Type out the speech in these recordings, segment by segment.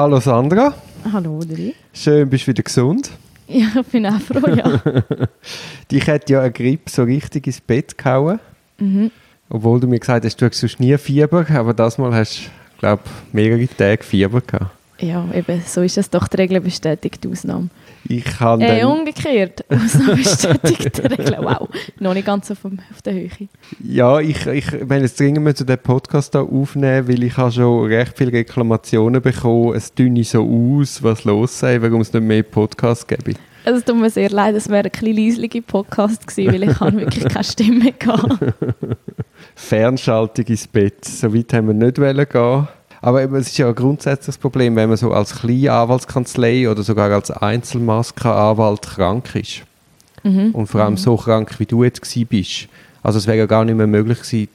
Hallo Sandra. Hallo Dri. Schön, bist du wieder gesund. Ja, ich bin auch froh, ja. Dich hat ja eine Grippe so richtig ins Bett gehauen. mhm. Obwohl du mir gesagt hast, du hast sonst nie Fieber, aber das Mal hast du, glaube mehrere Tage Fieber gehabt. Ja, eben, so ist das doch die Regel bestätigt, die Ausnahme. Ich habe Äh, umgekehrt, Ausnahme bestätigt die Regel. Wow, noch nicht ganz auf, auf der Höhe. ja, ich, ich meine, jetzt dringend müssen den Podcast hier aufnehmen, weil ich habe schon recht viele Reklamationen bekommen, es dünne so aus, was los sei, warum es nicht mehr Podcasts gäbe. Also, es tut mir sehr leid, es wäre ein bisschen leislicher Podcast gewesen, weil ich habe wirklich keine Stimme gehabt. Fernschaltung ins Bett. So weit haben wir nicht wollen gehen. Aber eben, es ist ja ein grundsätzliches Problem, wenn man so als kleine Anwaltskanzlei oder sogar als Einzelmaskenanwalt krank ist. Mhm. Und vor allem so krank, wie du jetzt bist. Also es wäre ja gar nicht mehr möglich gewesen,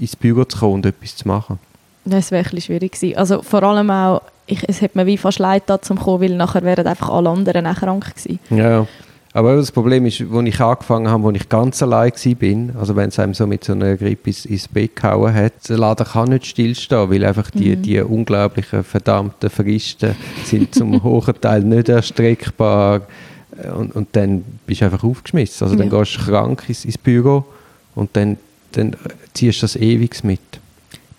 ins Büro zu kommen und etwas zu machen. Das wäre ein schwierig gewesen. Also vor allem auch, ich, es hat mir wie fast leid da zum kommen, weil nachher wären einfach alle anderen auch krank gewesen. Ja, ja. Aber das Problem ist, als ich angefangen habe, als ich ganz allein war, also wenn es einem so mit so einer Grippe ins, ins Bett gehauen hat, der Laden kann nicht stillstehen, weil einfach die, die unglaublichen, verdammten Fristen sind zum hohen Teil nicht erstreckbar und, und dann bist du einfach aufgeschmissen. Also dann Ja. gehst du krank ins, ins Büro und dann, dann ziehst du das ewig mit.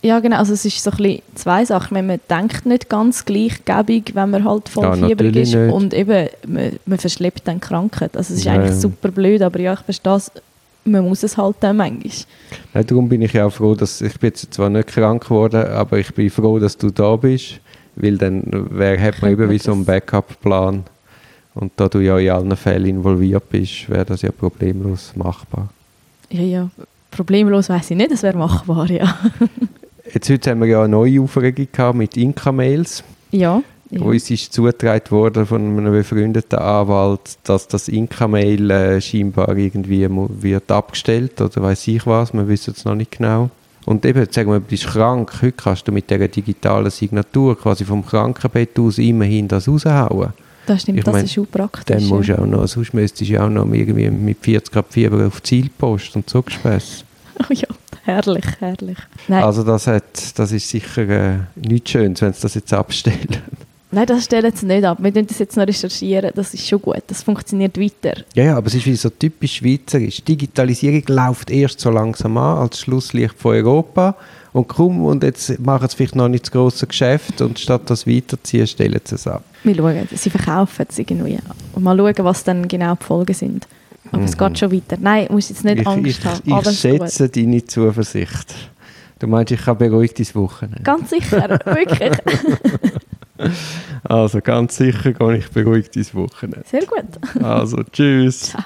Ja, genau. Also es ist so ein bisschen zwei Sachen. Wenn man denkt nicht ganz gleichgebig, wenn man halt voll Ja, fiebrig ist. nicht. Und eben, man, man verschleppt dann Krankheit. Also es ist Ja, eigentlich super blöd, aber ja, ich verstehe es. Man muss es halt dann manchmal. Ja, darum bin ich ja auch froh, dass ich bin jetzt zwar nicht krank geworden, aber ich bin froh, dass du da bist, weil dann wär, hat man eben wie so einen das- Backup-Plan und da du ja in allen Fällen involviert bist, wäre das ja problemlos machbar. Ja, ja. Problemlos weiß ich nicht, es wäre machbar, ja. Jetzt heute haben wir ja eine neue Aufregung gehabt mit Inka-Mails. Ja. ja. Uns ist zugetragen worden von einem befreundeten Anwalt, dass das Inka-Mail äh, scheinbar irgendwie wird abgestellt oder weiß ich was, wir wissen es noch nicht genau. Und eben, sagen wir, du bist krank, heute kannst du mit dieser digitalen Signatur quasi vom Krankenbett aus immerhin das raushauen. Das stimmt, ich das mein, ist auch praktisch. Dann musst ja. auch noch, sonst müsstest du auch noch irgendwie mit 40 Grad Fieber auf Zielpost und so Gespäss. Oh ja, herrlich, herrlich. Nein, Also das, hat, das ist sicher äh, nichts Schönes, wenn sie das jetzt abstellen. nein, das stellen sie nicht ab. Wir müssen das jetzt noch recherchieren, das ist schon gut. Das funktioniert weiter. Ja, ja, aber es ist wieder so typisch schweizerisch. Digitalisierung läuft erst so langsam an als Schlusslicht von Europa. Und komm, und jetzt machen sie vielleicht noch nicht das grosse Geschäft und statt das weiterziehen, stellen sie es ab. Wir schauen, sie verkaufen es irgendwie. Und mal schauen, was dann genau die Folgen sind. Aber es geht schon weiter. Nein, du musst jetzt nicht Mhm. ich Angst ich, haben. ich Alles gut. schätze deine Zuversicht. Du meinst, ich kann beruhigt ins Wochenende? Ganz sicher, wirklich. Also ganz sicher gehe ich beruhigt ins Wochenende. Sehr gut. Also tschüss. Ciao.